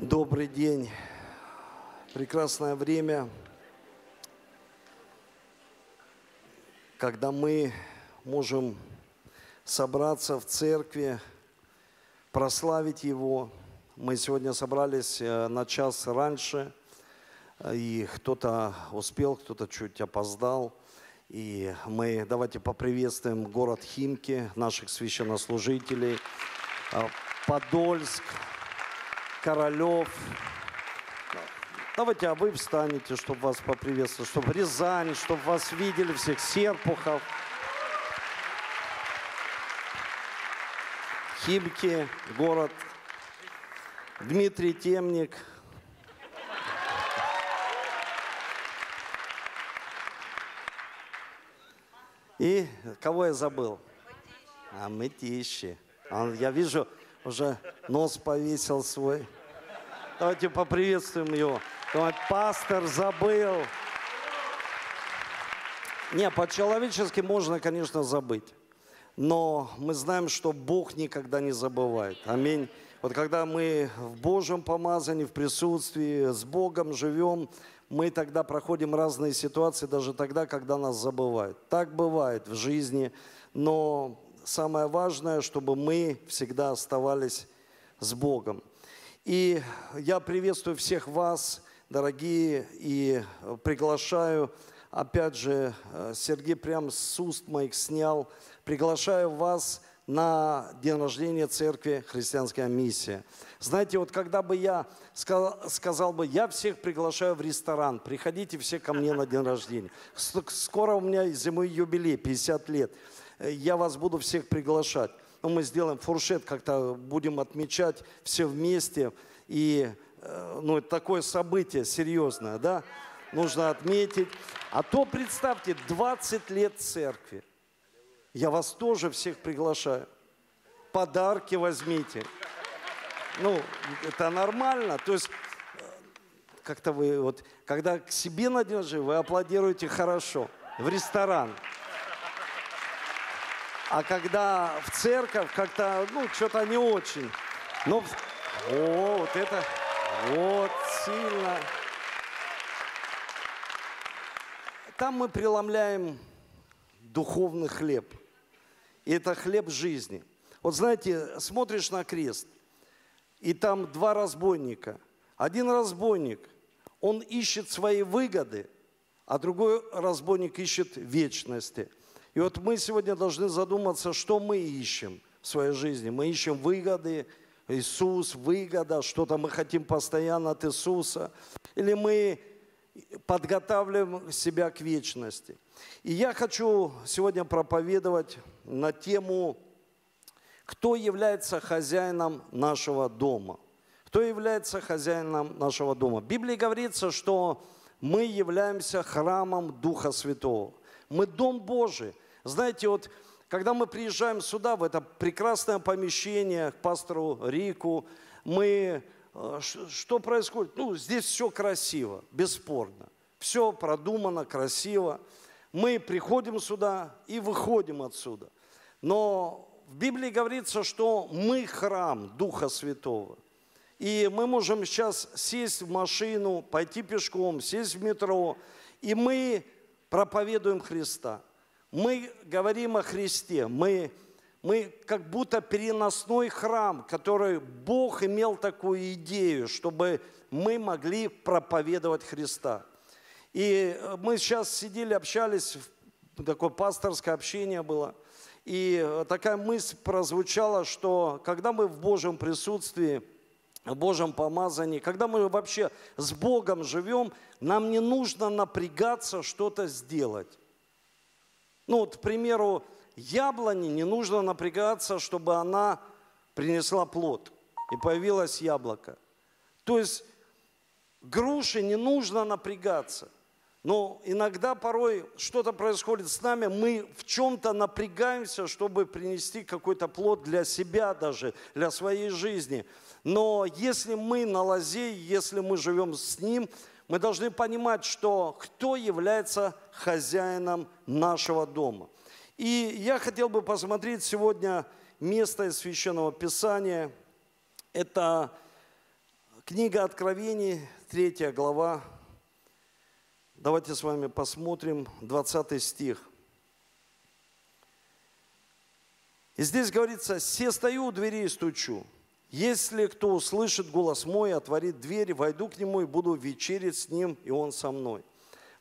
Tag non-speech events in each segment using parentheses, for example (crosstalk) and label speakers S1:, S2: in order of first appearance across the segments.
S1: Добрый день. Прекрасное время, когда мы можем собраться в церкви, прославить Его. Мы сегодня собрались э, на час раньше, э, и кто-то успел, кто-то чуть опоздал. И мы давайте поприветствуем город Химки, наших священнослужителей, э, Подольск, Королев. Давайте, а вы встанете, чтобы вас поприветствовать, чтобы Рязань, чтобы вас видели всех, Серпухов. Химки, город, Дмитрий Темник. И кого я забыл? А Мытищи. А, я вижу, уже нос повесил свой. Давайте поприветствуем его. Думаю, пастор забыл. Не, по-человечески можно, конечно, забыть но мы знаем, что Бог никогда не забывает. Аминь. Вот когда мы в Божьем помазании, в присутствии, с Богом живем, мы тогда проходим разные ситуации, даже тогда, когда нас забывают. Так бывает в жизни, но самое важное, чтобы мы всегда оставались с Богом. И я приветствую всех вас, дорогие, и приглашаю, опять же, Сергей прям с уст моих снял – приглашаю вас на день рождения церкви «Христианская миссия». Знаете, вот когда бы я сказал, сказал бы, я всех приглашаю в ресторан, приходите все ко мне на день рождения. Скоро у меня зимой юбилей, 50 лет. Я вас буду всех приглашать. Ну, мы сделаем фуршет, как-то будем отмечать все вместе. И, э, ну, это такое событие серьезное, да? Нужно отметить. А то, представьте, 20 лет церкви. Я вас тоже всех приглашаю. Подарки возьмите. Ну, это нормально. То есть, э, как-то вы вот, когда к себе на день вы аплодируете хорошо. В ресторан. А когда в церковь, как-то, ну, что-то не очень. Ну, о, вот это, вот, сильно. Там мы преломляем духовный хлеб – и это хлеб жизни. Вот знаете, смотришь на крест, и там два разбойника. Один разбойник, он ищет свои выгоды, а другой разбойник ищет вечности. И вот мы сегодня должны задуматься, что мы ищем в своей жизни. Мы ищем выгоды, Иисус, выгода, что-то мы хотим постоянно от Иисуса. Или мы подготавливаем себя к вечности. И я хочу сегодня проповедовать на тему, кто является хозяином нашего дома. Кто является хозяином нашего дома? В Библии говорится, что мы являемся храмом Духа Святого. Мы дом Божий. Знаете, вот когда мы приезжаем сюда, в это прекрасное помещение, к пастору Рику, мы... Э, что происходит? Ну, здесь все красиво, бесспорно. Все продумано, красиво мы приходим сюда и выходим отсюда. Но в Библии говорится, что мы храм Духа Святого. И мы можем сейчас сесть в машину, пойти пешком, сесть в метро, и мы проповедуем Христа. Мы говорим о Христе. Мы, мы как будто переносной храм, который Бог имел такую идею, чтобы мы могли проповедовать Христа. И э, мы сейчас сидели, общались, такое пасторское общение было. И э, такая мысль прозвучала, что когда мы в Божьем присутствии, в Божьем помазании, когда мы вообще с Богом живем, нам не нужно напрягаться что-то сделать. Ну вот, к примеру, яблони не нужно напрягаться, чтобы она принесла плод и появилось яблоко. То есть груши не нужно напрягаться – но иногда порой что-то происходит с нами, мы в чем-то напрягаемся, чтобы принести какой-то плод для себя даже, для своей жизни. Но если мы на лозе, если мы живем с Ним, мы должны понимать, что кто является хозяином нашего дома. И я хотел бы посмотреть сегодня место из Священного Писания. Это Книга Откровений, третья глава. Давайте с вами посмотрим 20 стих. И здесь говорится, «Се стою у двери и стучу. Если кто услышит голос мой, отворит дверь, войду к нему и буду вечерить с ним, и он со мной».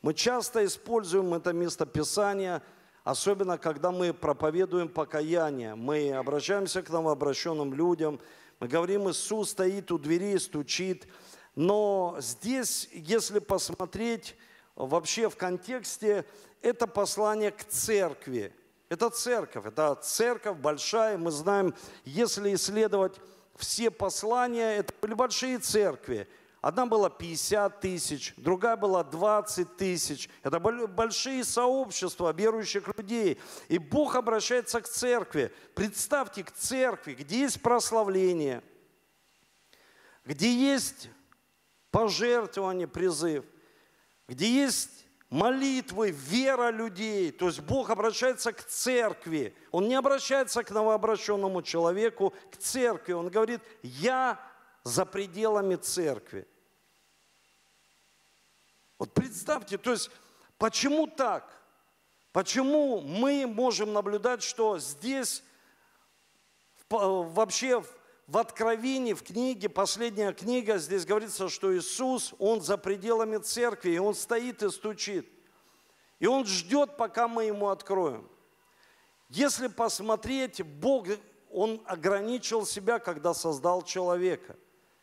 S1: Мы часто используем это место Писания, особенно когда мы проповедуем покаяние. Мы обращаемся к новообращенным людям, мы говорим, Иисус стоит у двери и стучит. Но здесь, если посмотреть вообще в контексте, это послание к церкви. Это церковь, это церковь большая. Мы знаем, если исследовать все послания, это были большие церкви. Одна была 50 тысяч, другая была 20 тысяч. Это большие сообщества верующих людей. И Бог обращается к церкви. Представьте, к церкви, где есть прославление, где есть пожертвование, призыв, где есть молитвы, вера людей. То есть Бог обращается к церкви. Он не обращается к новообращенному человеку, к церкви. Он говорит, я за пределами церкви. Вот представьте, то есть почему так? Почему мы можем наблюдать, что здесь вообще Откровении, в книге, последняя книга, здесь говорится, что Иисус, Он за пределами церкви, и Он стоит и стучит. И Он ждет, пока мы Ему откроем. Если посмотреть, Бог, Он ограничил себя, когда создал человека.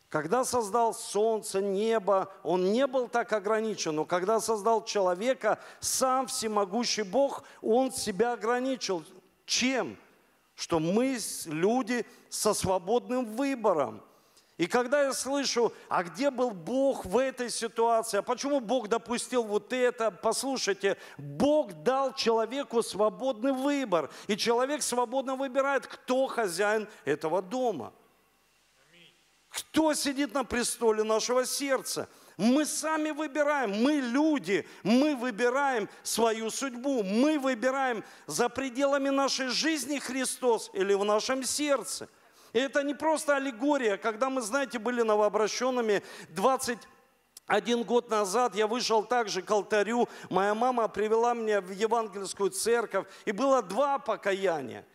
S1: Когда создал солнце, небо, Он не был так ограничен, но когда создал человека, сам всемогущий Бог, Он себя ограничил. Чем? Что мы люди со свободным выбором. И когда я слышу, а где был Бог в этой ситуации, а почему Бог допустил вот это, послушайте, Бог дал человеку свободный выбор, и человек свободно выбирает, кто хозяин этого дома. Кто сидит на престоле нашего сердца – мы сами выбираем, мы люди, мы выбираем свою судьбу, мы выбираем за пределами нашей жизни Христос или в нашем сердце. И это не просто аллегория, когда мы, знаете, были новообращенными 20 один год назад я вышел также к алтарю, моя мама привела меня в евангельскую церковь, и было два покаяния.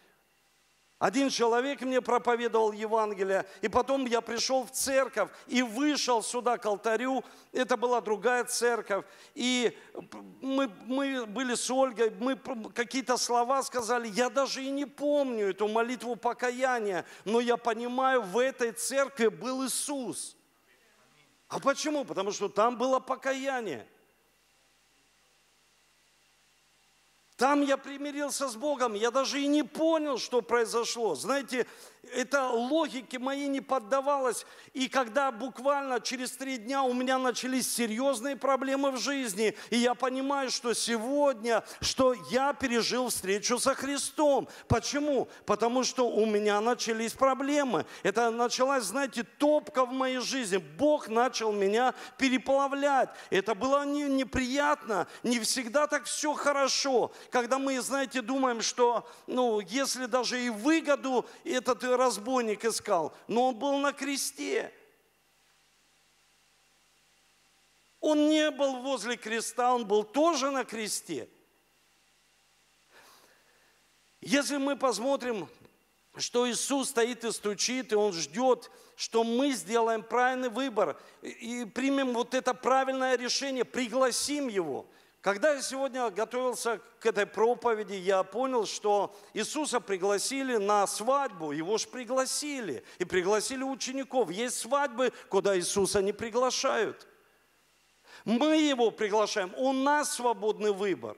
S1: Один человек мне проповедовал Евангелие, и потом я пришел в церковь и вышел сюда к алтарю. Это была другая церковь. И мы, мы были с Ольгой, мы какие-то слова сказали. Я даже и не помню эту молитву покаяния, но я понимаю, в этой церкви был Иисус. А почему? Потому что там было покаяние. Там я примирился с Богом, я даже и не понял, что произошло. Знаете, это логике моей не поддавалось. И когда буквально через три дня у меня начались серьезные проблемы в жизни, и я понимаю, что сегодня, что я пережил встречу со Христом. Почему? Потому что у меня начались проблемы. Это началась, знаете, топка в моей жизни. Бог начал меня переплавлять. Это было не, неприятно, не всегда так все хорошо. Когда мы, знаете, думаем, что, ну, если даже и выгоду этот разбойник искал, но он был на кресте. Он не был возле креста, он был тоже на кресте. Если мы посмотрим, что Иисус стоит и стучит, и Он ждет, что мы сделаем правильный выбор и примем вот это правильное решение, пригласим Его – когда я сегодня готовился к этой проповеди, я понял, что Иисуса пригласили на свадьбу, его же пригласили, и пригласили учеников. Есть свадьбы, куда Иисуса не приглашают. Мы его приглашаем, у нас свободный выбор.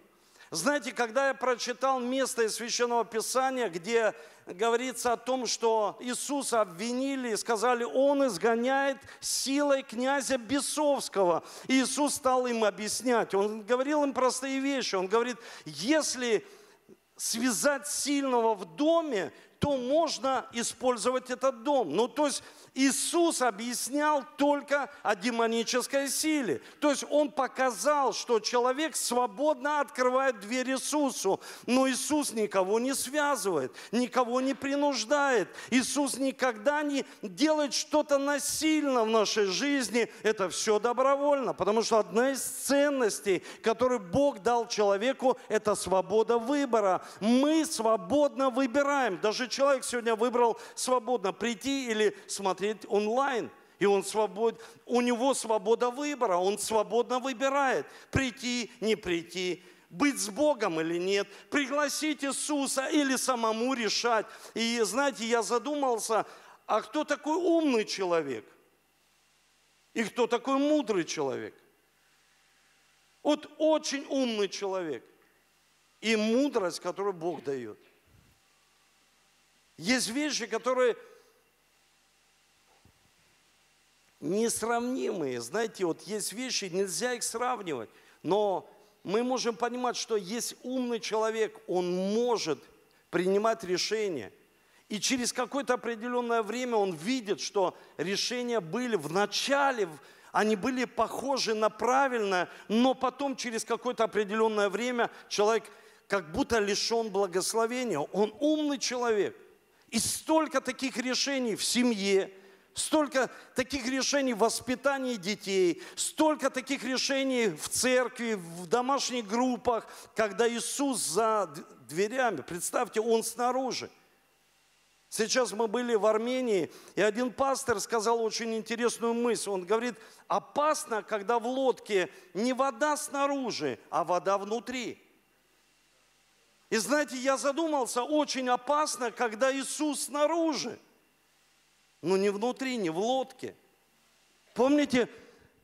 S1: Знаете, когда я прочитал место из Священного Писания, где говорится о том, что Иисуса обвинили и сказали, он изгоняет силой князя Бесовского. И Иисус стал им объяснять. Он говорил им простые вещи. Он говорит, если связать сильного в доме, то можно использовать этот дом. Ну, то есть Иисус объяснял только о демонической силе. То есть Он показал, что человек свободно открывает дверь Иисусу. Но Иисус никого не связывает, никого не принуждает. Иисус никогда не делает что-то насильно в нашей жизни. Это все добровольно. Потому что одна из ценностей, которые Бог дал человеку, это свобода выбора. Мы свободно выбираем. Даже человек сегодня выбрал свободно прийти или смотреть смотреть онлайн. И он свобод, у него свобода выбора, он свободно выбирает, прийти, не прийти, быть с Богом или нет, пригласить Иисуса или самому решать. И знаете, я задумался, а кто такой умный человек? И кто такой мудрый человек? Вот очень умный человек и мудрость, которую Бог дает. Есть вещи, которые несравнимые. Знаете, вот есть вещи, нельзя их сравнивать. Но мы можем понимать, что есть умный человек, он может принимать решения. И через какое-то определенное время он видит, что решения были в начале, они были похожи на правильное, но потом через какое-то определенное время человек как будто лишен благословения. Он умный человек. И столько таких решений в семье, столько таких решений в воспитании детей, столько таких решений в церкви, в домашних группах, когда Иисус за дверями, представьте, Он снаружи. Сейчас мы были в Армении, и один пастор сказал очень интересную мысль. Он говорит, опасно, когда в лодке не вода снаружи, а вода внутри. И знаете, я задумался, очень опасно, когда Иисус снаружи но не внутри, не в лодке. Помните,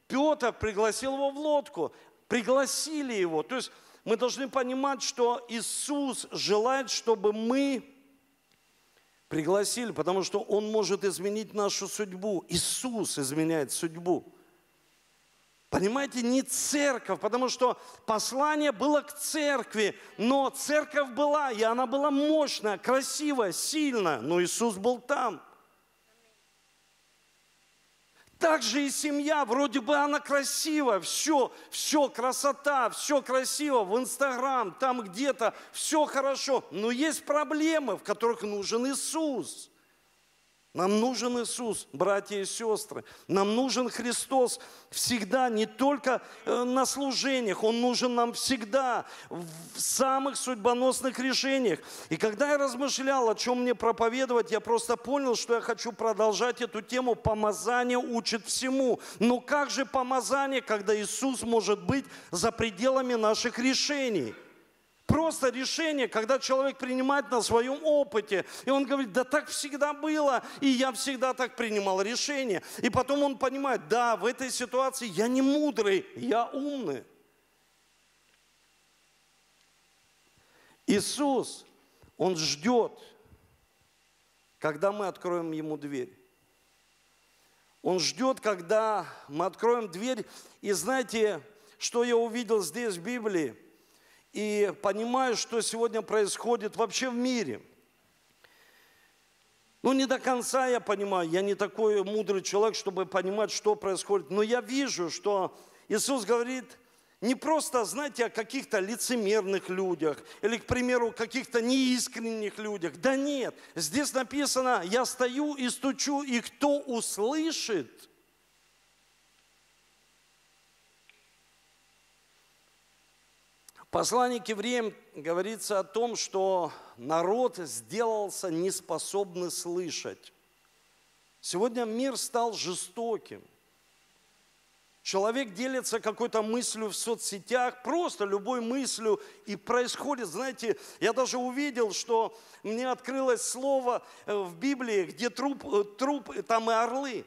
S1: Петр пригласил его в лодку, пригласили его. То есть мы должны понимать, что Иисус желает, чтобы мы пригласили, потому что Он может изменить нашу судьбу. Иисус изменяет судьбу. Понимаете, не церковь, потому что послание было к церкви, но церковь была, и она была мощная, красивая, сильная, но Иисус был там – так же и семья, вроде бы она красивая, все, все, красота, все красиво, в Инстаграм, там где-то, все хорошо. Но есть проблемы, в которых нужен Иисус. Нам нужен Иисус, братья и сестры. Нам нужен Христос всегда, не только э, на служениях. Он нужен нам всегда в самых судьбоносных решениях. И когда я размышлял, о чем мне проповедовать, я просто понял, что я хочу продолжать эту тему. Помазание учит всему. Но как же помазание, когда Иисус может быть за пределами наших решений? Просто решение, когда человек принимает на своем опыте, и он говорит, да так всегда было, и я всегда так принимал решение. И потом он понимает, да, в этой ситуации я не мудрый, я умный. Иисус, Он ждет, когда мы откроем Ему дверь. Он ждет, когда мы откроем дверь. И знаете, что я увидел здесь в Библии? И понимаю, что сегодня происходит вообще в мире. Ну, не до конца я понимаю, я не такой мудрый человек, чтобы понимать, что происходит, но я вижу, что Иисус говорит не просто, знаете, о каких-то лицемерных людях или, к примеру, каких-то неискренних людях. Да нет, здесь написано, я стою и стучу, и кто услышит – послании к евреям говорится о том, что народ сделался неспособный слышать. Сегодня мир стал жестоким. Человек делится какой-то мыслью в соцсетях, просто любой мыслью, и происходит, знаете, я даже увидел, что мне открылось слово э, в Библии, где труп, э, труп там и орлы.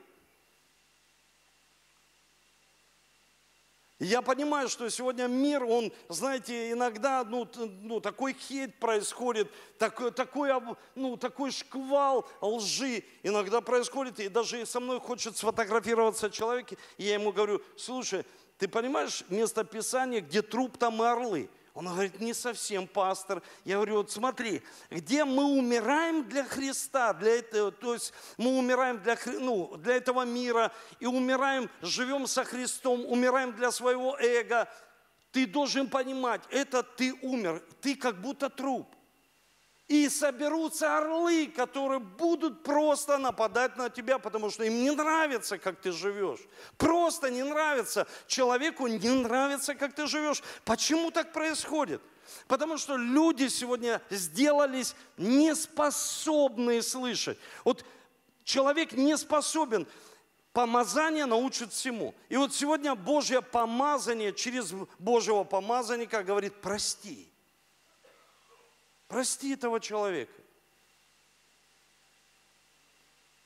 S1: Я понимаю, что сегодня мир, он, знаете, иногда ну, ну, такой хейт происходит, такой, такой, ну, такой шквал лжи иногда происходит, и даже со мной хочет сфотографироваться человек, и я ему говорю, слушай, ты понимаешь место Писания, где труп, там и орлы? Он говорит, не совсем, пастор. Я говорю, вот смотри, где мы умираем для Христа, для этого, то есть мы умираем для, ну, для этого мира и умираем, живем со Христом, умираем для своего эго. Ты должен понимать, это ты умер, ты как будто труп. И соберутся орлы, которые будут просто нападать на тебя, потому что им не нравится, как ты живешь. Просто не нравится. Человеку не нравится, как ты живешь. Почему так происходит? Потому что люди сегодня сделались неспособные слышать. Вот человек не способен. Помазание научит всему. И вот сегодня Божье помазание через Божьего помазанника говорит, прости. Прости этого человека.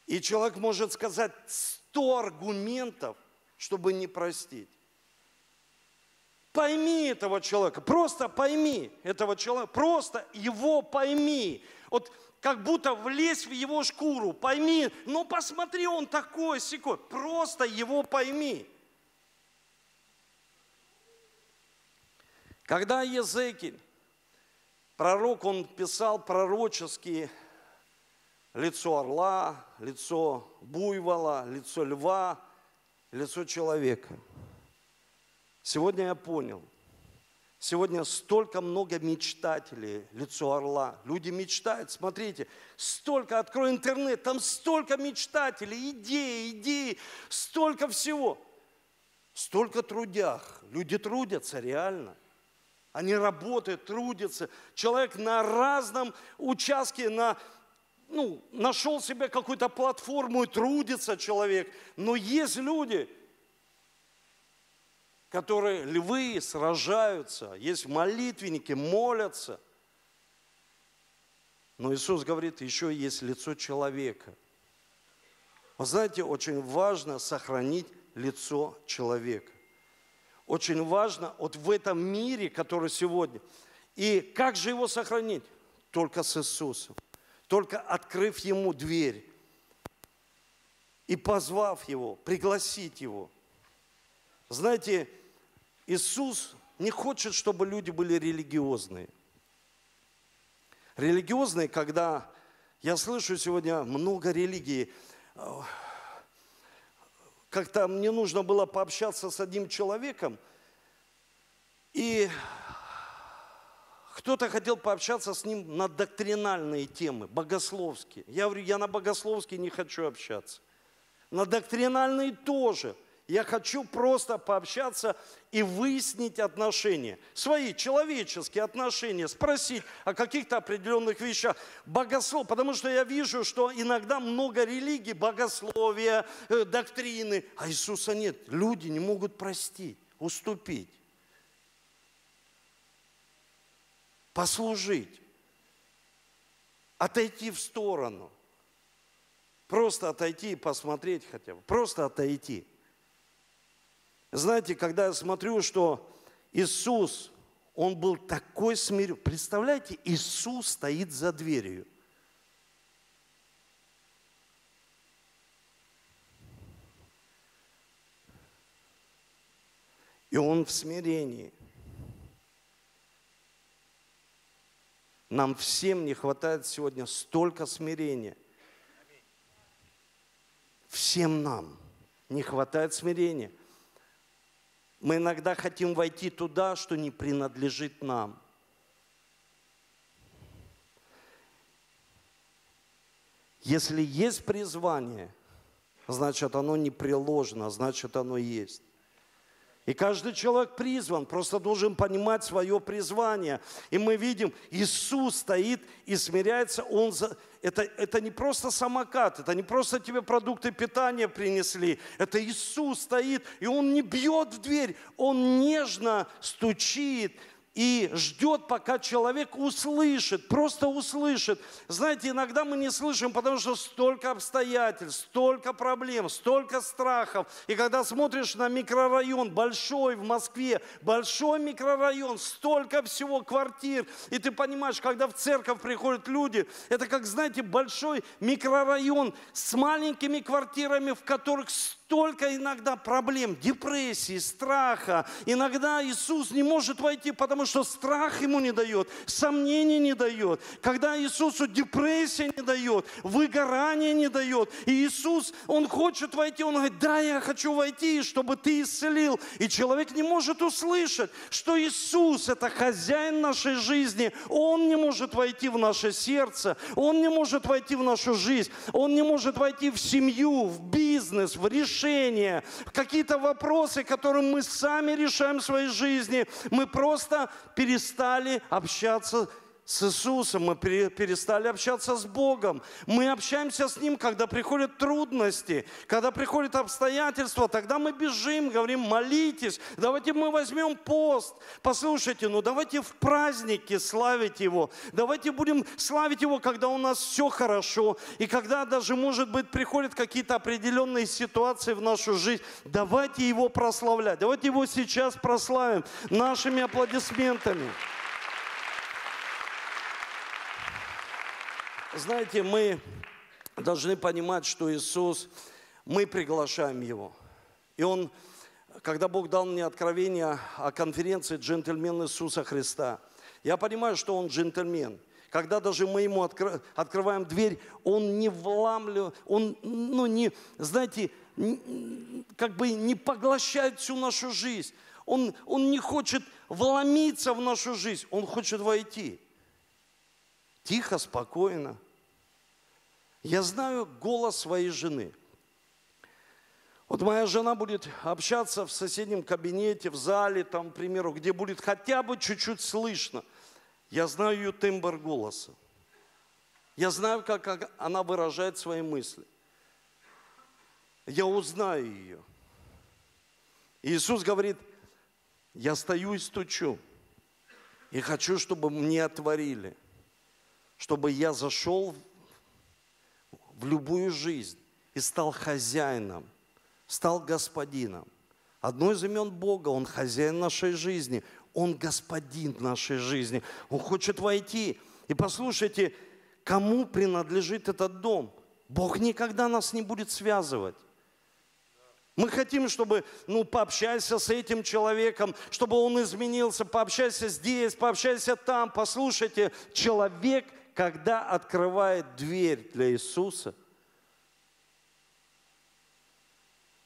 S1: И человек может сказать сто аргументов, чтобы не простить. Пойми этого человека, просто пойми этого человека, просто его пойми. Вот как будто влезь в его шкуру, пойми, ну посмотри, он такой, секой, просто его пойми. Когда Езекиль Пророк, он писал пророческие лицо орла, лицо буйвола, лицо льва, лицо человека. Сегодня я понял, сегодня столько много мечтателей, лицо орла. Люди мечтают, смотрите, столько, открой интернет, там столько мечтателей, идеи, идеи, столько всего. Столько трудях, люди трудятся реально. Они работают, трудятся. Человек на разном участке, на, ну, нашел себе какую-то платформу и трудится человек. Но есть люди, которые львы сражаются, есть молитвенники, молятся. Но Иисус говорит, еще есть лицо человека. Вы знаете, очень важно сохранить лицо человека очень важно вот в этом мире, который сегодня. И как же его сохранить? Только с Иисусом. Только открыв Ему дверь и позвав Его, пригласить Его. Знаете, Иисус не хочет, чтобы люди были религиозные. Религиозные, когда я слышу сегодня много религий, как-то мне нужно было пообщаться с одним человеком, и кто-то хотел пообщаться с ним на доктринальные темы, богословские. Я говорю, я на богословские не хочу общаться. На доктринальные тоже – я хочу просто пообщаться и выяснить отношения. Свои человеческие отношения. Спросить о каких-то определенных вещах. Богослов, потому что я вижу, что иногда много религий, богословия, э, доктрины, а Иисуса нет. Люди не могут простить, уступить. Послужить. Отойти в сторону. Просто отойти и посмотреть хотя бы. Просто отойти. Знаете, когда я смотрю, что Иисус, Он был такой смирен. Представляете, Иисус стоит за дверью. И Он в смирении. Нам всем не хватает сегодня столько смирения. Всем нам не хватает смирения. Мы иногда хотим войти туда, что не принадлежит нам. Если есть призвание, значит оно не приложено, значит оно есть. И каждый человек призван, просто должен понимать свое призвание. И мы видим, Иисус стоит и смиряется. Он за... это, это не просто самокат, это не просто тебе продукты питания принесли. Это Иисус стоит, и Он не бьет в дверь, Он нежно стучит, и ждет, пока человек услышит, просто услышит. Знаете, иногда мы не слышим, потому что столько обстоятельств, столько проблем, столько страхов. И когда смотришь на микрорайон большой в Москве, большой микрорайон, столько всего квартир, и ты понимаешь, когда в церковь приходят люди, это как, знаете, большой микрорайон с маленькими квартирами, в которых столько иногда проблем, депрессии, страха. Иногда Иисус не может войти, потому что страх ему не дает, сомнений не дает. Когда Иисусу депрессия не дает, выгорание не дает. И Иисус, Он хочет войти, Он говорит, да, я хочу войти, чтобы ты исцелил. И человек не может услышать, что Иисус – это хозяин нашей жизни. Он не может войти в наше сердце, Он не может войти в нашу жизнь, Он не может войти в семью, в бизнес, в решения, какие-то вопросы, которые мы сами решаем в своей жизни. Мы просто перестали общаться с Иисусом, мы перестали общаться с Богом. Мы общаемся с Ним, когда приходят трудности, когда приходят обстоятельства, тогда мы бежим, говорим, молитесь, давайте мы возьмем пост. Послушайте, ну давайте в праздники славить Его, давайте будем славить Его, когда у нас все хорошо, и когда даже, может быть, приходят какие-то определенные ситуации в нашу жизнь, давайте Его прославлять, давайте Его сейчас прославим нашими аплодисментами. Знаете, мы должны понимать, что Иисус, мы приглашаем Его. И Он, когда Бог дал мне откровение о конференции «Джентльмен Иисуса Христа», я понимаю, что Он джентльмен. Когда даже мы Ему откры, открываем дверь, Он не вламливает, Он, ну, не, знаете, как бы не поглощает всю нашу жизнь. Он, он не хочет вломиться в нашу жизнь, Он хочет войти. Тихо, спокойно. Я знаю голос своей жены. Вот моя жена будет общаться в соседнем кабинете, в зале, там, к примеру, где будет хотя бы чуть-чуть слышно. Я знаю ее тембр голоса. Я знаю, как она выражает свои мысли. Я узнаю ее. Иисус говорит, я стою и стучу. И хочу, чтобы мне отворили чтобы я зашел в любую жизнь и стал хозяином, стал господином. Одно из имен Бога, Он хозяин нашей жизни, Он господин нашей жизни. Он хочет войти. И послушайте, кому принадлежит этот дом? Бог никогда нас не будет связывать. Мы хотим, чтобы, ну, пообщайся с этим человеком, чтобы он изменился, пообщайся здесь, пообщайся там. Послушайте, человек – когда открывает дверь для Иисуса,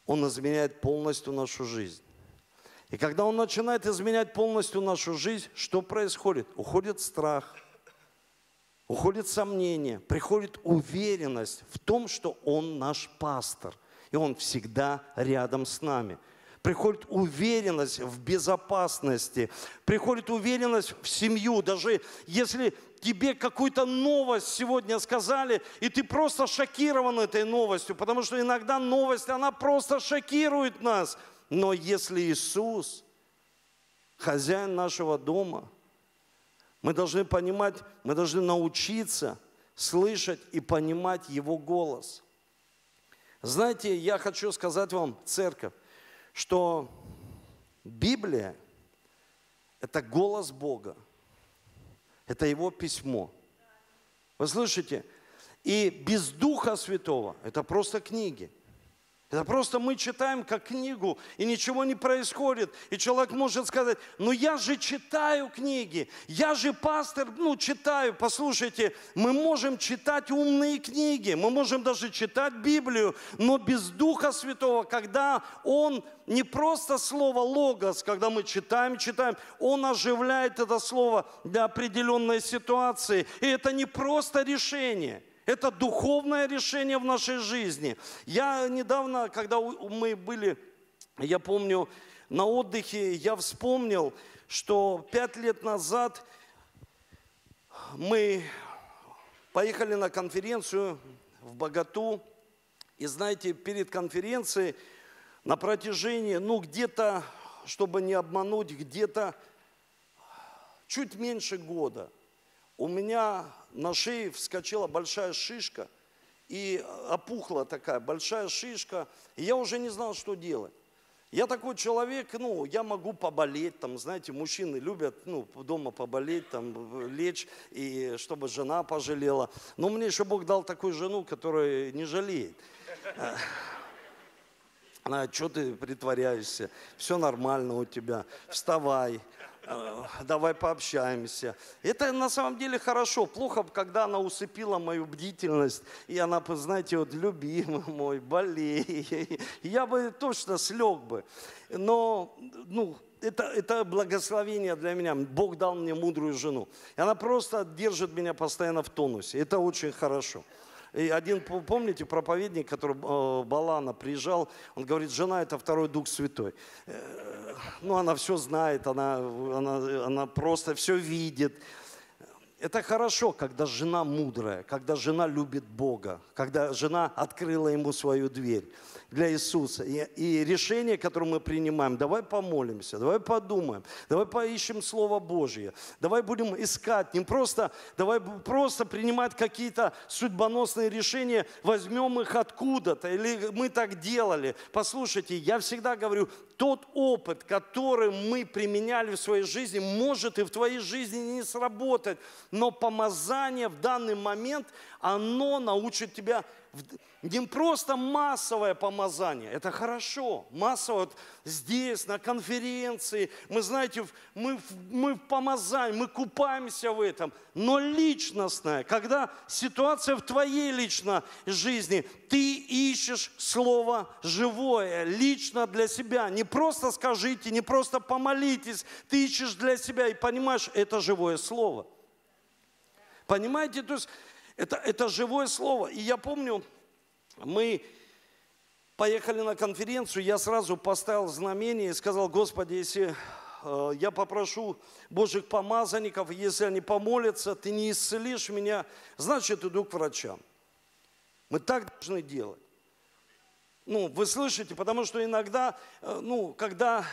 S1: Он изменяет полностью нашу жизнь. И когда Он начинает изменять полностью нашу жизнь, что происходит? Уходит страх, уходит сомнение, приходит уверенность в том, что Он наш пастор, и Он всегда рядом с нами – приходит уверенность в безопасности, приходит уверенность в семью. Даже если тебе какую-то новость сегодня сказали, и ты просто шокирован этой новостью, потому что иногда новость, она просто шокирует нас. Но если Иисус, хозяин нашего дома, мы должны понимать, мы должны научиться слышать и понимать Его голос. Знаете, я хочу сказать вам, церковь, что Библия – это голос Бога, это Его письмо. Вы слышите? И без Духа Святого – это просто книги – это просто мы читаем как книгу, и ничего не происходит. И человек может сказать, ну я же читаю книги, я же пастор, ну читаю. Послушайте, мы можем читать умные книги, мы можем даже читать Библию, но без Духа Святого, когда Он не просто слово логос, когда мы читаем, читаем, Он оживляет это слово для определенной ситуации. И это не просто решение – это духовное решение в нашей жизни. Я недавно, когда мы были, я помню, на отдыхе, я вспомнил, что пять лет назад мы поехали на конференцию в Богату. И знаете, перед конференцией на протяжении, ну где-то, чтобы не обмануть, где-то чуть меньше года у меня на шее вскочила большая шишка, и опухла такая большая шишка, и я уже не знал, что делать. Я такой человек, ну, я могу поболеть, там, знаете, мужчины любят, ну, дома поболеть, там, лечь, и чтобы жена пожалела. Но мне еще Бог дал такую жену, которая не жалеет. а, что ты притворяешься, все нормально у тебя, вставай, э, давай пообщаемся. Это на самом деле хорошо. Плохо, когда она усыпила мою бдительность, и она, знаете, вот, любимый мой, болей. Я бы точно слег бы. Но, ну, это, это благословение для меня. Бог дал мне мудрую жену. И она просто держит меня постоянно в тонусе. Это очень хорошо. И один, помните, проповедник, который э, Балана приезжал, он говорит, жена это второй Дух Святой. Э, ну, она все знает, она, она, она просто все видит. Это хорошо, когда жена мудрая, когда жена любит Бога, когда жена открыла ему свою дверь для Иисуса. И, и решение, которое мы принимаем, давай помолимся, давай подумаем, давай поищем Слово Божье, давай будем искать, не просто, давай просто принимать какие-то судьбоносные решения, возьмем их откуда-то, или мы так делали. Послушайте, я всегда говорю, тот опыт, который мы применяли в своей жизни, может и в твоей жизни не сработать, но помазание в данный момент, оно научит тебя не просто массовое помазание, это хорошо, массовое вот здесь, на конференции, мы, знаете, мы, мы в помазании, мы купаемся в этом, но личностное, когда ситуация в твоей личной жизни, ты ищешь слово живое, лично для себя, не просто скажите, не просто помолитесь, ты ищешь для себя и понимаешь, это живое слово. Понимаете, то есть это, это живое слово. И я помню, мы поехали на конференцию, я сразу поставил знамение и сказал, Господи, если э, я попрошу Божьих помазанников, если они помолятся, ты не исцелишь меня, значит, иду к врачам. Мы так должны делать. Ну, вы слышите, потому что иногда, э, ну, когда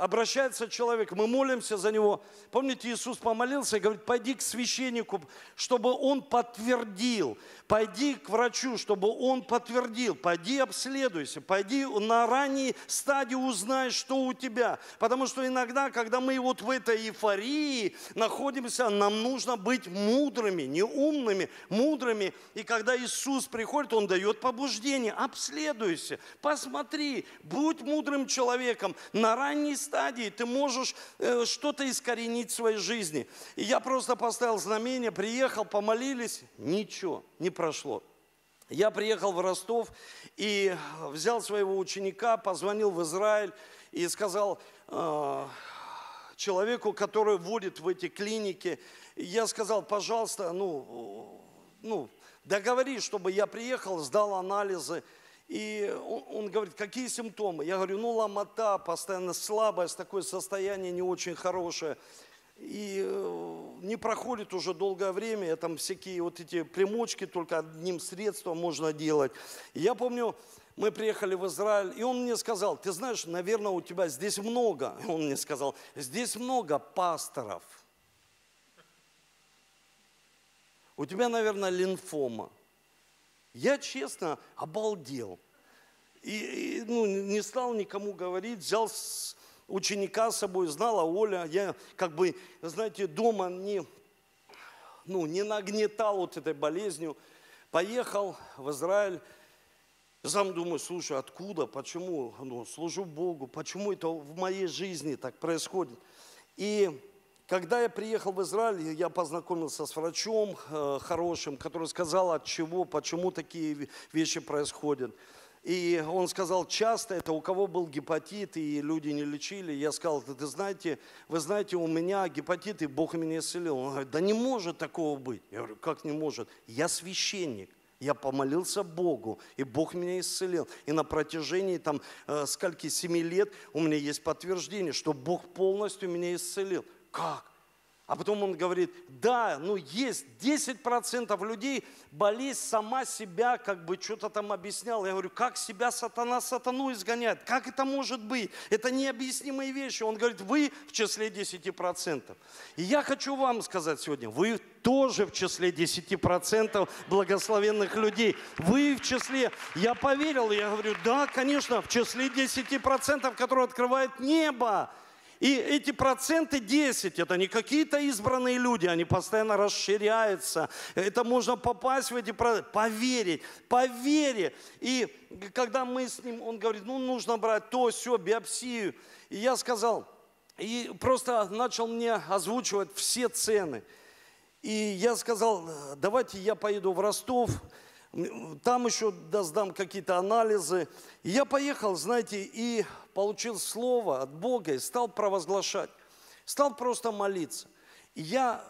S1: обращается человек, мы молимся за него. Помните, Иисус помолился и говорит, пойди к священнику, чтобы он подтвердил. Пойди к врачу, чтобы он подтвердил. Пойди обследуйся, пойди на ранней стадии узнай, что у тебя. Потому что иногда, когда мы вот в этой эйфории находимся, нам нужно быть мудрыми, не умными, мудрыми. И когда Иисус приходит, Он дает побуждение. Обследуйся, посмотри, будь мудрым человеком. На ранней стадии ты можешь э, что-то искоренить в своей жизни. И я просто поставил знамение, приехал, помолились, ничего, не прошло. Я приехал в Ростов и взял своего ученика, позвонил в Израиль и сказал э, человеку, который водит в эти клиники, я сказал, пожалуйста, ну, ну, договори, чтобы я приехал, сдал анализы. И он, он говорит, какие симптомы? Я говорю, ну ломота, постоянно слабость, такое состояние не очень хорошее. И э, не проходит уже долгое время, там всякие вот эти примочки только одним средством можно делать. И я помню, мы приехали в Израиль, и он мне сказал, ты знаешь, наверное, у тебя здесь много, (laughs) он мне сказал, здесь много пасторов. У тебя, наверное, линфома. Я, честно, обалдел. И, и ну, не стал никому говорить, взял с ученика с собой, знала Оля. Я как бы, знаете, дома не, ну, не нагнетал вот этой болезнью. Поехал в Израиль, сам думаю, слушай, откуда, почему, ну, служу Богу, почему это в моей жизни так происходит. И когда я приехал в Израиль, я познакомился с врачом э, хорошим, который сказал, от чего, почему такие вещи происходят. И он сказал, часто это у кого был гепатит, и люди не лечили. Я сказал, ты знаете, вы знаете, у меня гепатит, и Бог меня исцелил. Он говорит, да не может такого быть. Я говорю, как не может? Я священник. Я помолился Богу, и Бог меня исцелил. И на протяжении там э, скольки, семи лет у меня есть подтверждение, что Бог полностью меня исцелил. Как? А потом он говорит, да, ну есть 10% людей, болезнь сама себя как бы что-то там объясняла. Я говорю, как себя сатана сатану изгоняет? Как это может быть? Это необъяснимые вещи. Он говорит, вы в числе 10%. И я хочу вам сказать сегодня, вы тоже в числе 10% благословенных людей. Вы в числе, я поверил, я говорю, да, конечно, в числе 10%, которые открывает небо. И эти проценты 10, это не какие-то избранные люди, они постоянно расширяются. Это можно попасть в эти проценты, поверить, по вере. И когда мы с ним, он говорит, ну нужно брать то, все, биопсию. И я сказал, и просто начал мне озвучивать все цены. И я сказал, давайте я поеду в Ростов, там еще сдам какие-то анализы. И я поехал, знаете, и получил слово от Бога и стал провозглашать. Стал просто молиться. И я,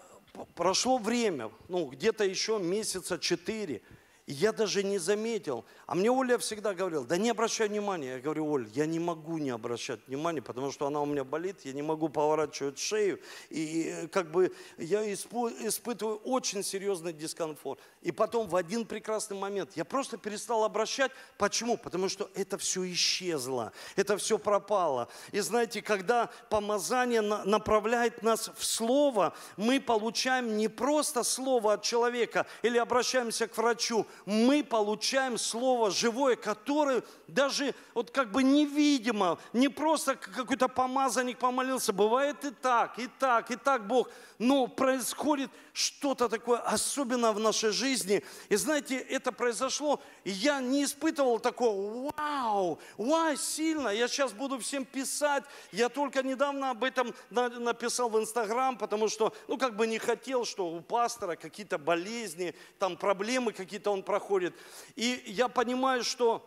S1: прошло время, ну, где-то еще месяца четыре – я даже не заметил. А мне Оля всегда говорила, да не обращай внимания. Я говорю, Оль, я не могу не обращать внимания, потому что она у меня болит, я не могу поворачивать шею. И как бы я испытываю очень серьезный дискомфорт. И потом в один прекрасный момент я просто перестал обращать. Почему? Потому что это все исчезло, это все пропало. И знаете, когда помазание направляет нас в Слово, мы получаем не просто Слово от человека или обращаемся к врачу, мы получаем Слово живое, которое даже вот как бы невидимо, не просто какой-то помазанник помолился, бывает и так, и так, и так Бог, но происходит что-то такое особенное в нашей жизни. И знаете, это произошло, и я не испытывал такого, вау, вау, сильно, я сейчас буду всем писать. Я только недавно об этом написал в Инстаграм, потому что, ну, как бы не хотел, что у пастора какие-то болезни, там проблемы какие-то он проходит. И я понимаю, что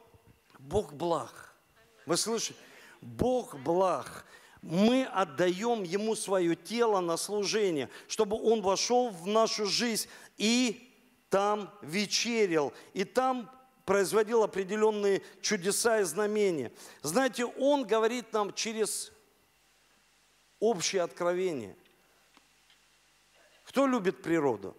S1: Бог благ. Вы слышите? Бог благ мы отдаем Ему свое тело на служение, чтобы Он вошел в нашу жизнь и там вечерил, и там производил определенные чудеса и знамения. Знаете, Он говорит нам через общее откровение. Кто любит природу?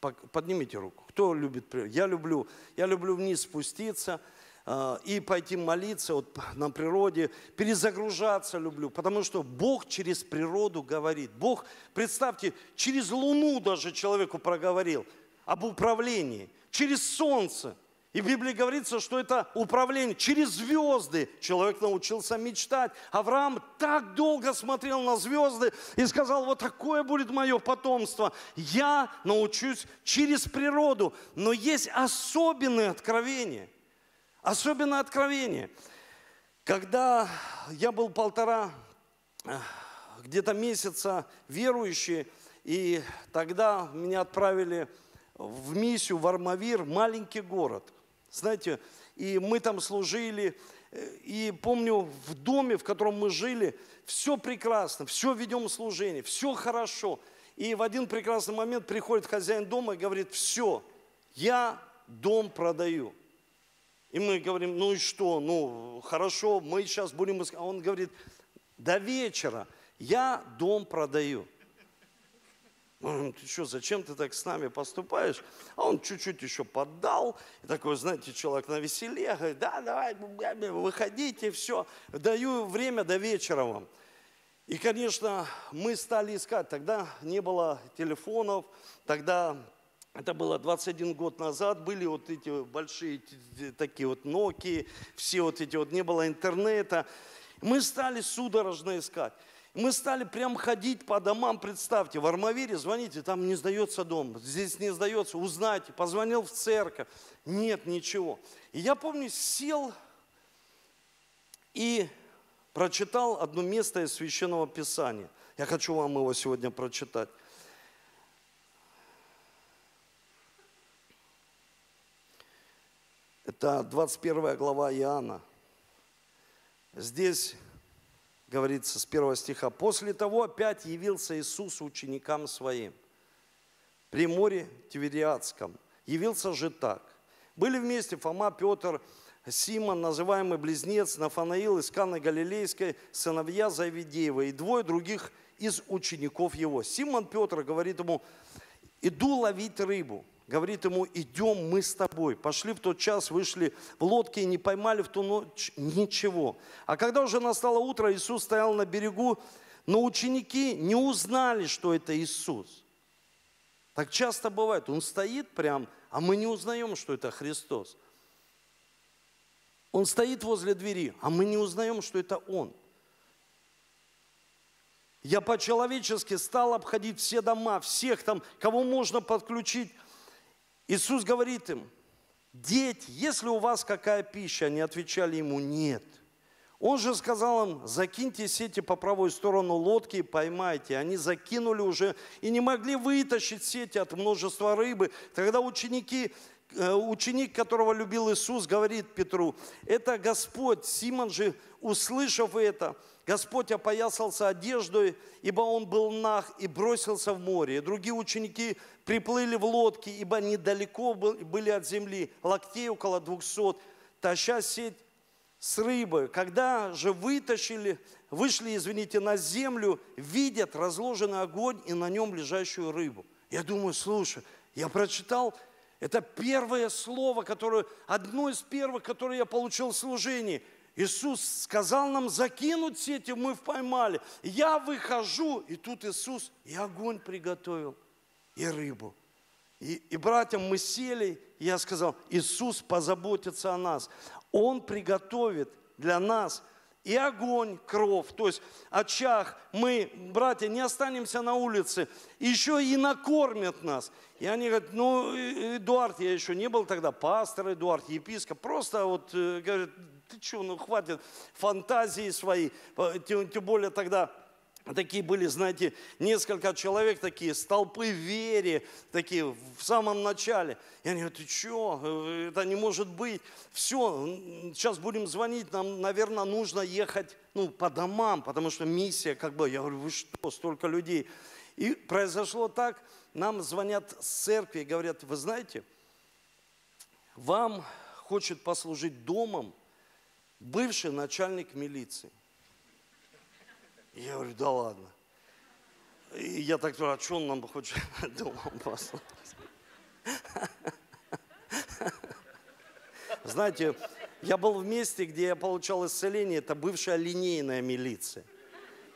S1: Поднимите руку. Кто любит природу? Я люблю. Я люблю вниз спуститься – а, и пойти молиться вот на природе, перезагружаться люблю, потому что Бог через природу говорит. Бог, представьте, через Луну даже человеку проговорил об управлении, через Солнце. И в Библии говорится, что это управление через звезды. Человек научился мечтать. Авраам так долго смотрел на звезды и сказал, вот такое будет мое потомство. Я научусь через природу. Но есть особенные откровения – Особенно откровение. Когда я был полтора где-то месяца верующий, и тогда меня отправили в миссию в Армавир, маленький город. Знаете, и мы там служили, и помню, в доме, в котором мы жили, все прекрасно, все ведем служение, все хорошо. И в один прекрасный момент приходит хозяин дома и говорит, все, я дом продаю. И мы говорим, ну и что, ну хорошо, мы сейчас будем... А он говорит, до вечера я дом продаю. Мы ты что, зачем ты так с нами поступаешь? А он чуть-чуть еще поддал. И такой, знаете, человек на веселе, говорит, да, давай, выходите, все. Даю время до вечера вам. И, конечно, мы стали искать. Тогда не было телефонов, тогда это было 21 год назад, были вот эти большие такие вот Nokia, все вот эти вот, не было интернета. Мы стали судорожно искать. Мы стали прям ходить по домам, представьте, в Армавире звоните, там не сдается дом, здесь не сдается, узнайте, позвонил в церковь, нет ничего. И я помню, сел и прочитал одно место из Священного Писания. Я хочу вам его сегодня прочитать. Это 21 глава Иоанна. Здесь говорится с первого стиха. «После того опять явился Иисус ученикам своим при море Тивериадском. Явился же так. Были вместе Фома, Петр, Симон, называемый Близнец, Нафанаил из Каны Галилейской, сыновья Завидеева и двое других из учеников его. Симон Петр говорит ему, иду ловить рыбу говорит ему, идем мы с тобой. Пошли в тот час, вышли в лодке и не поймали в ту ночь ничего. А когда уже настало утро, Иисус стоял на берегу, но ученики не узнали, что это Иисус. Так часто бывает, он стоит прям, а мы не узнаем, что это Христос. Он стоит возле двери, а мы не узнаем, что это Он. Я по-человечески стал обходить все дома, всех там, кого можно подключить. Иисус говорит им, дети, если у вас какая пища, они отвечали ему, нет. Он же сказал им, закиньте сети по правую сторону лодки и поймайте. Они закинули уже и не могли вытащить сети от множества рыбы. Тогда ученики, ученик, которого любил Иисус, говорит Петру, это Господь. Симон же, услышав это, Господь опоясался одеждой, ибо он был наг и бросился в море. Другие ученики приплыли в лодке, ибо недалеко были от земли, локтей около двухсот, таща сеть с рыбой. Когда же вытащили, вышли, извините, на землю, видят разложенный огонь и на нем лежащую рыбу. Я думаю, слушай, я прочитал, это первое слово, которое, одно из первых, которое я получил в служении. Иисус сказал нам закинуть сети, мы поймали. Я выхожу, и тут Иисус и огонь приготовил, и рыбу. И, и братьям мы сели, я сказал, Иисус позаботится о нас. Он приготовит для нас и огонь, кровь, то есть очаг. Мы, братья, не останемся на улице, еще и накормят нас. И они говорят, ну, Эдуард, я еще не был тогда пастор, Эдуард, епископ, просто вот, э, говорят, ты что, ну хватит фантазии свои, тем, тем более тогда такие были, знаете, несколько человек такие, столпы вере, такие в самом начале. Они говорят, ты что, это не может быть. Все, сейчас будем звонить, нам, наверное, нужно ехать ну, по домам, потому что миссия, как бы, я говорю, вы что, столько людей. И произошло так, нам звонят с церкви и говорят, вы знаете, вам хочет послужить домом бывший начальник милиции. Я говорю, да ладно. И я так говорю, а что он нам хочет (laughs) дома послать? Знаете, я был в месте, где я получал исцеление, это бывшая линейная милиция.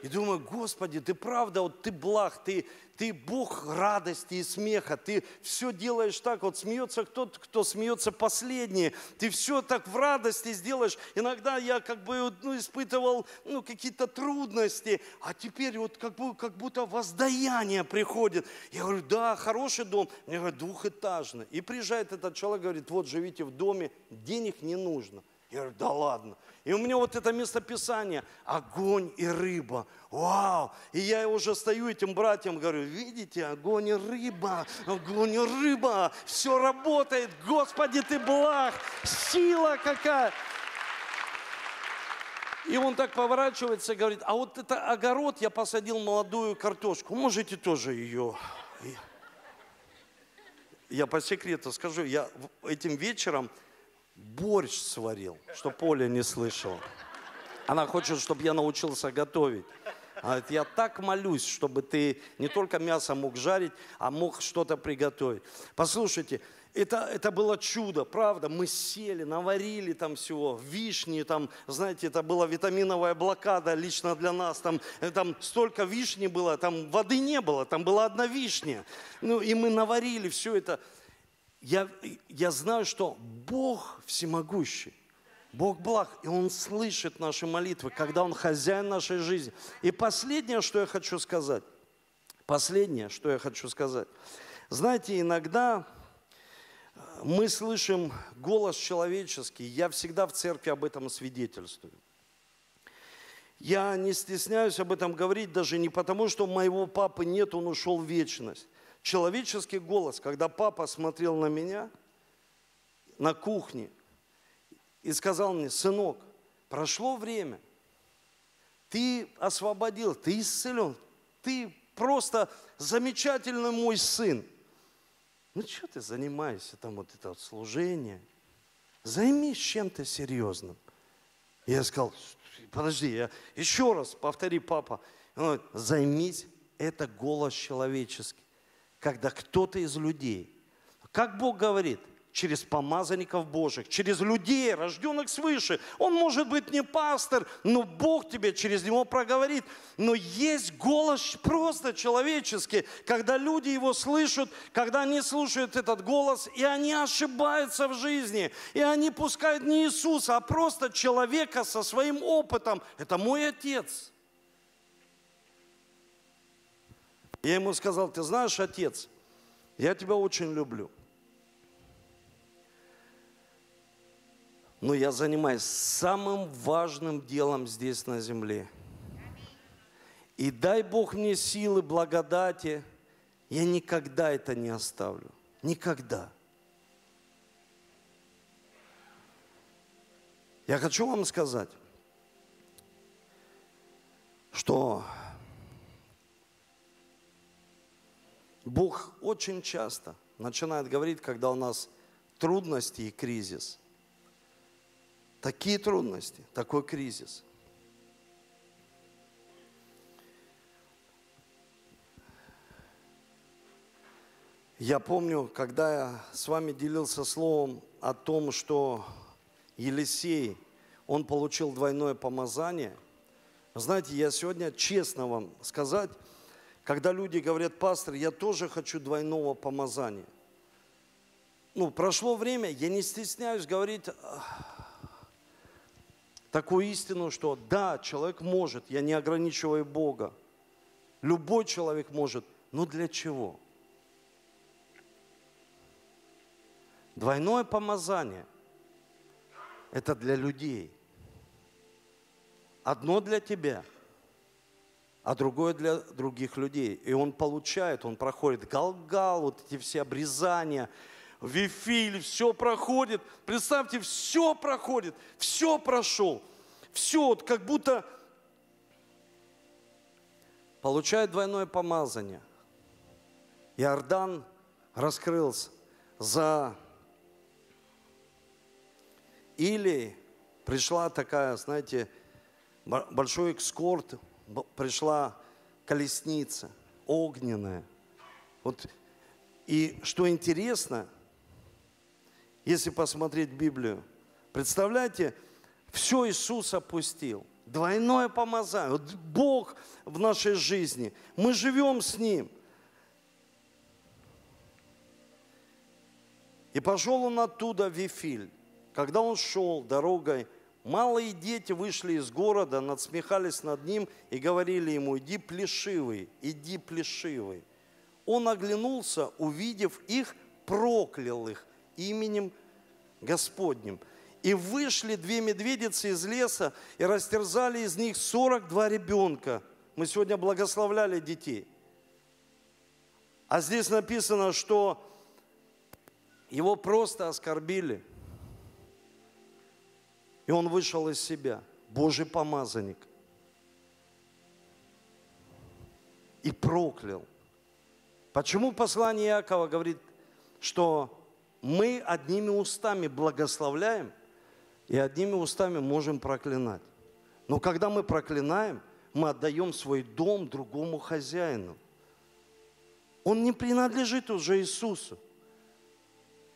S1: И думаю, Господи, ты правда, вот ты благ, ты, ты Бог радости и смеха, ты все делаешь так, вот смеется кто-то, кто смеется последний, ты все так в радости сделаешь. Иногда я как бы ну, испытывал ну, какие-то трудности, а теперь вот как, бы, как будто воздаяние приходит. Я говорю, да, хороший дом. Я говорю, двухэтажный. И приезжает этот человек, говорит, вот живите в доме, денег не нужно. Я говорю, да ладно. И у меня вот это местописание, огонь и рыба. Вау! И я уже стою этим братьям, говорю, видите, огонь и рыба, огонь и рыба, все работает, Господи, ты благ, сила какая. И он так поворачивается и говорит, а вот это огород, я посадил молодую картошку, можете тоже ее... Я по секрету скажу, я этим вечером борщ сварил, что Поля не слышала. Она хочет, чтобы я научился готовить. Она говорит, я так молюсь, чтобы ты не только мясо мог жарить, а мог что-то приготовить. Послушайте, это, это было чудо, правда. Мы сели, наварили там всего, вишни, там, знаете, это была витаминовая блокада лично для нас. Там, э, там столько вишни было, там воды не было, там была одна вишня. Ну, и мы наварили все это я, я знаю, что Бог всемогущий. Бог благ, и Он слышит наши молитвы, когда Он хозяин нашей жизни. И последнее, что я хочу сказать, последнее, что я хочу сказать. Знаете, иногда э, мы слышим голос человеческий, я всегда в церкви об этом свидетельствую. Я не стесняюсь об этом говорить даже не потому, что моего папы нет, он ушел в вечность человеческий голос, когда папа смотрел на меня на кухне и сказал мне, сынок, прошло время, ты освободил, ты исцелен, ты просто замечательный мой сын. Ну что ты занимаешься там вот это вот служение? Займись чем-то серьезным. Я сказал, подожди, я еще раз повтори, папа. Он говорит, займись, это голос человеческий когда кто-то из людей, как Бог говорит, через помазанников Божьих, через людей, рожденных свыше. Он может быть не пастор, но Бог тебе через него проговорит. Но есть голос просто человеческий, когда люди его слышат, когда они слушают этот голос, и они ошибаются в жизни, и они пускают не Иисуса, а просто человека со своим опытом. Это мой отец. Я ему сказал, ты знаешь, отец, я тебя очень люблю. Но я занимаюсь самым важным делом здесь на земле. И дай Бог мне силы, благодати, я никогда это не оставлю. Никогда. Я хочу вам сказать, что Бог очень часто начинает говорить, когда у нас трудности и кризис. Такие трудности, такой кризис. Я помню, когда я с вами делился словом о том, что Елисей, он получил двойное помазание. Знаете, я сегодня честно вам сказать, когда люди говорят, пастор, я тоже хочу двойного помазания. Ну, прошло время, я не стесняюсь говорить такую истину, что да, человек может, я не ограничиваю Бога. Любой человек может, но для чего? Двойное помазание – это для людей. Одно для тебя – а другое для других людей. И он получает, он проходит Галгал, вот эти все обрезания, Вифиль, все проходит. Представьте, все проходит, все прошел. Все, вот как будто получает двойное помазание. Иордан раскрылся за или пришла такая, знаете, большой экскорт пришла колесница огненная. Вот. И что интересно, если посмотреть Библию, представляете, все Иисус опустил. Двойное помазание. Вот Бог в нашей жизни. Мы живем с Ним. И пошел он оттуда в Вифиль. Когда он шел дорогой, Малые дети вышли из города, надсмехались над ним и говорили ему, иди плешивый, иди плешивый. Он оглянулся, увидев их, проклял их именем Господним. И вышли две медведицы из леса и растерзали из них 42 ребенка. Мы сегодня благословляли детей. А здесь написано, что его просто оскорбили – и он вышел из себя. Божий помазанник. И проклял. Почему послание Иакова говорит, что мы одними устами благословляем и одними устами можем проклинать. Но когда мы проклинаем, мы отдаем свой дом другому хозяину. Он не принадлежит уже Иисусу.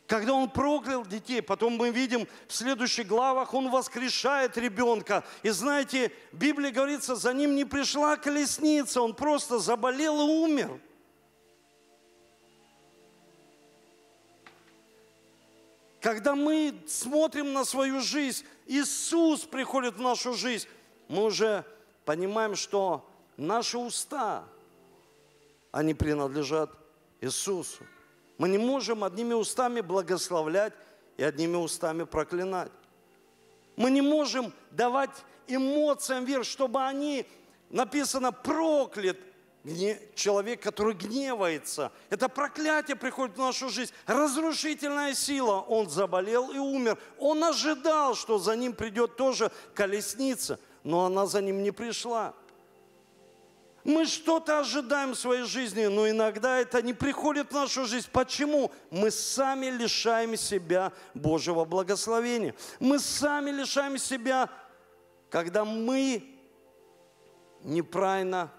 S1: Когда он проклял детей, потом мы видим в следующих главах, он воскрешает ребенка. И знаете, в Библии говорится, за ним не пришла колесница, он просто заболел и умер. Когда мы смотрим на свою жизнь, Иисус приходит в нашу жизнь, мы уже понимаем, что наши уста, они принадлежат Иисусу. Мы не можем одними устами благословлять и одними устами проклинать. Мы не можем давать эмоциям верх, чтобы они, написано, проклят человек, который гневается. Это проклятие приходит в нашу жизнь. Разрушительная сила. Он заболел и умер. Он ожидал, что за ним придет тоже колесница, но она за ним не пришла. Мы что-то ожидаем в своей жизни, но иногда это не приходит в нашу жизнь. Почему? Мы сами лишаем себя Божьего благословения. Мы сами лишаем себя, когда мы неправильно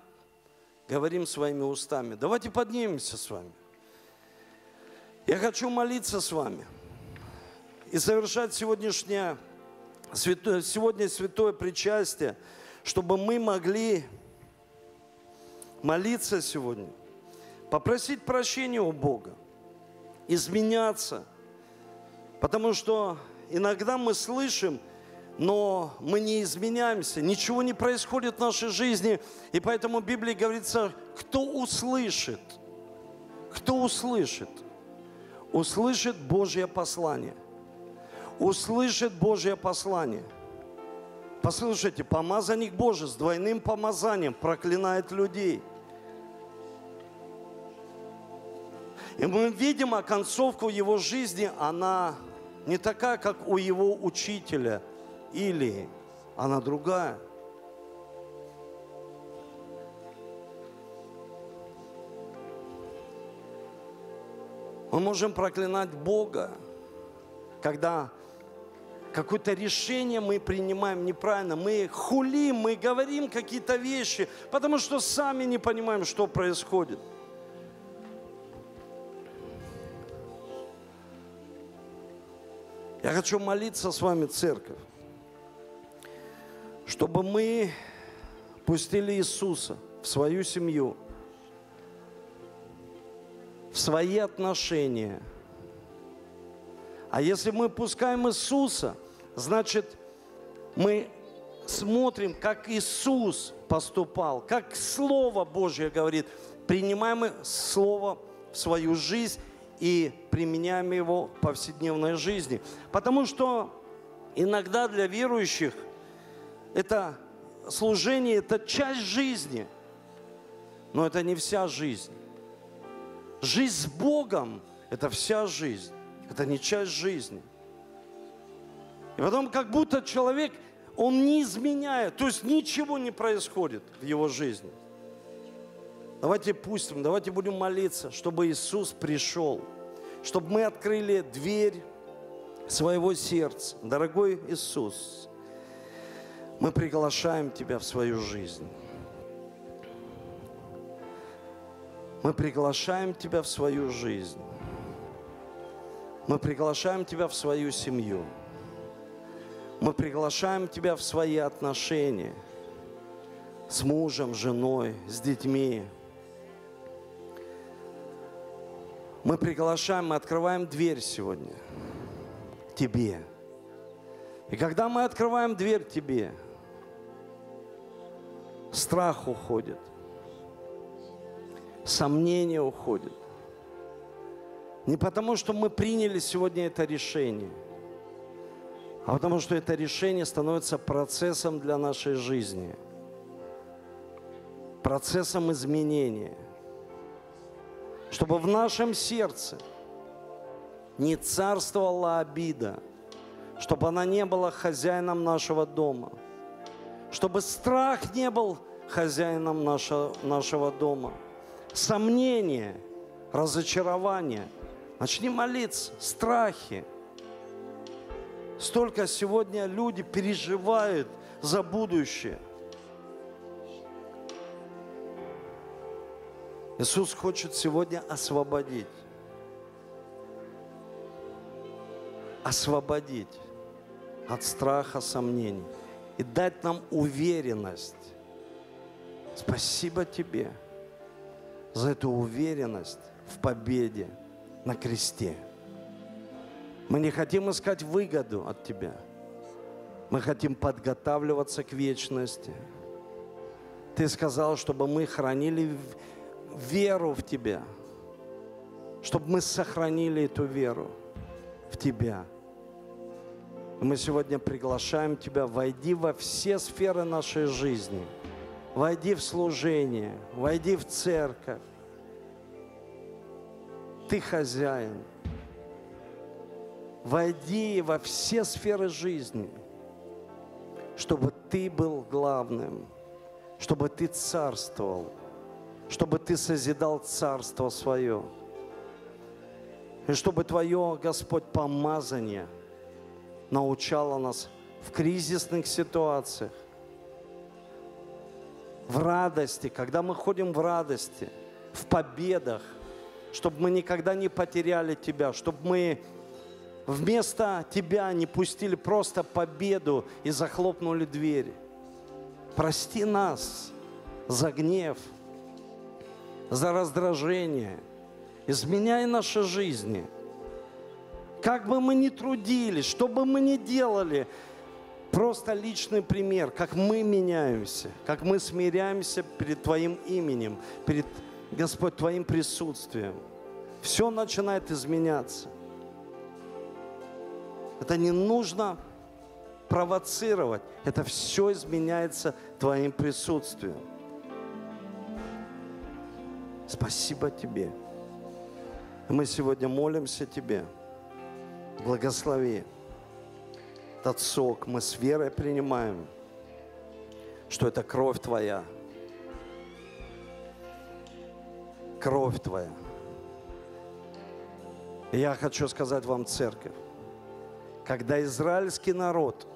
S1: говорим своими устами. Давайте поднимемся с вами. Я хочу молиться с вами и совершать сегодняшнее, сегодня святое причастие, чтобы мы могли молиться сегодня, попросить прощения у Бога, изменяться. Потому что иногда мы слышим, но мы не изменяемся, ничего не происходит в нашей жизни. И поэтому в Библии говорится, кто услышит, кто услышит, услышит Божье послание. Услышит Божье послание. Послушайте, помазанник Божий с двойным помазанием проклинает людей. И мы видим оконцовку его жизни, она не такая, как у его учителя – или она другая. Мы можем проклинать Бога, когда какое-то решение мы принимаем неправильно, мы хулим, мы говорим какие-то вещи, потому что сами не понимаем, что происходит. Я хочу молиться с вами, церковь чтобы мы пустили Иисуса в свою семью, в свои отношения. А если мы пускаем Иисуса, значит, мы смотрим, как Иисус поступал, как Слово Божье говорит, принимаем Слово в свою жизнь и применяем его в повседневной жизни. Потому что иногда для верующих – это служение, это часть жизни, но это не вся жизнь. Жизнь с Богом – это вся жизнь, это не часть жизни. И потом как будто человек, он не изменяет, то есть ничего не происходит в его жизни. Давайте пустим, давайте будем молиться, чтобы Иисус пришел, чтобы мы открыли дверь своего сердца. Дорогой Иисус, мы приглашаем Тебя в свою жизнь. Мы приглашаем Тебя в свою жизнь. Мы приглашаем Тебя в свою семью. Мы приглашаем Тебя в свои отношения с мужем, женой, с детьми. Мы приглашаем, мы открываем дверь сегодня Тебе. И когда мы открываем дверь Тебе – Страх уходит. Сомнения уходят. Не потому, что мы приняли сегодня это решение, а потому, что это решение становится процессом для нашей жизни, процессом изменения, чтобы в нашем сердце не царствовала обида, чтобы она не была хозяином нашего дома – чтобы страх не был хозяином нашего, нашего дома. Сомнения, разочарование. Начни молиться, страхи. Столько сегодня люди переживают за будущее. Иисус хочет сегодня освободить. Освободить от страха, сомнений и дать нам уверенность. Спасибо Тебе за эту уверенность в победе на кресте. Мы не хотим искать выгоду от Тебя. Мы хотим подготавливаться к вечности. Ты сказал, чтобы мы хранили веру в Тебя, чтобы мы сохранили эту веру в Тебя – мы сегодня приглашаем Тебя, войди во все сферы нашей жизни. Войди в служение, войди в церковь. Ты хозяин. Войди во все сферы жизни, чтобы Ты был главным, чтобы Ты царствовал, чтобы Ты созидал царство свое. И чтобы Твое, Господь, помазание – научала нас в кризисных ситуациях, в радости, когда мы ходим в радости, в победах, чтобы мы никогда не потеряли Тебя, чтобы мы вместо Тебя не пустили просто победу и захлопнули двери. Прости нас за гнев, за раздражение. Изменяй наши жизни – как бы мы ни трудились, что бы мы ни делали, Просто личный пример, как мы меняемся, как мы смиряемся перед Твоим именем, перед, Господь, Твоим присутствием. Все начинает изменяться. Это не нужно провоцировать. Это все изменяется Твоим присутствием. Спасибо Тебе. Мы сегодня молимся Тебе. Благослови этот сок. Мы с верой принимаем, что это кровь Твоя. Кровь Твоя. И я хочу сказать вам, церковь, когда израильский народ,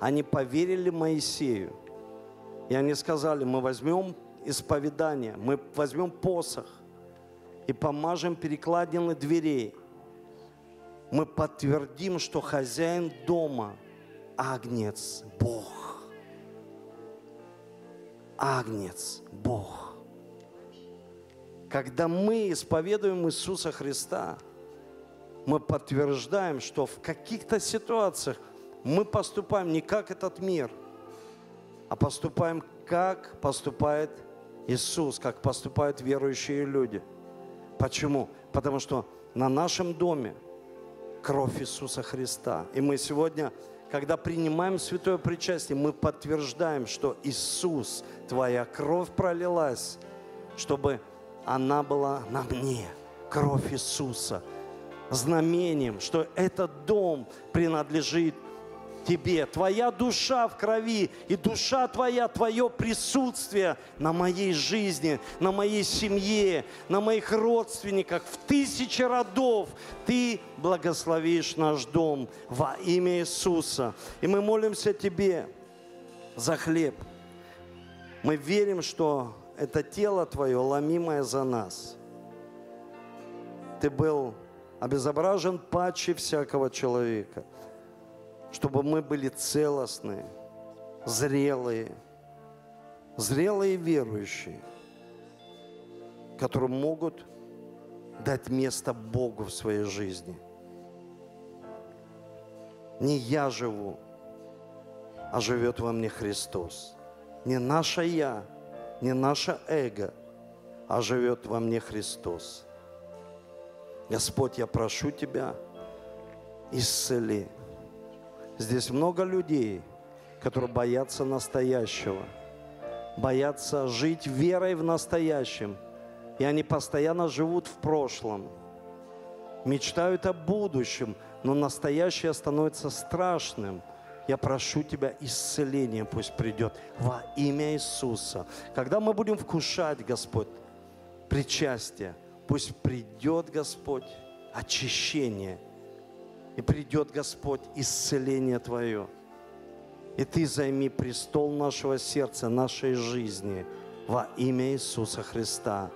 S1: они поверили Моисею, и они сказали, мы возьмем исповедание, мы возьмем посох и помажем перекладины дверей. Мы подтвердим, что хозяин дома – Агнец, Бог. Агнец, Бог. Когда мы исповедуем Иисуса Христа, мы подтверждаем, что в каких-то ситуациях мы поступаем не как этот мир, а поступаем, как поступает Иисус, как поступают верующие люди. Почему? Потому что на нашем доме кровь Иисуса Христа. И мы сегодня, когда принимаем святое причастие, мы подтверждаем, что Иисус, Твоя кровь пролилась, чтобы она была на мне. Кровь Иисуса. Знамением, что этот дом принадлежит тебе. Твоя душа в крови, и душа твоя, твое присутствие на моей жизни, на моей семье, на моих родственниках, в тысячи родов. Ты благословишь наш дом во имя Иисуса. И мы молимся Тебе за хлеб. Мы верим, что это тело Твое, ломимое за нас. Ты был обезображен паче всякого человека – чтобы мы были целостные, зрелые, зрелые верующие, которые могут дать место Богу в своей жизни. Не я живу, а живет во мне Христос. Не наше я, не наше эго, а живет во мне Христос. Господь, я прошу Тебя, исцели Здесь много людей, которые боятся настоящего, боятся жить верой в настоящем. И они постоянно живут в прошлом, мечтают о будущем, но настоящее становится страшным. Я прошу Тебя, исцеление пусть придет во имя Иисуса. Когда мы будем вкушать, Господь, причастие, пусть придет, Господь, очищение – и придет, Господь, исцеление Твое. И Ты займи престол нашего сердца, нашей жизни во имя Иисуса Христа.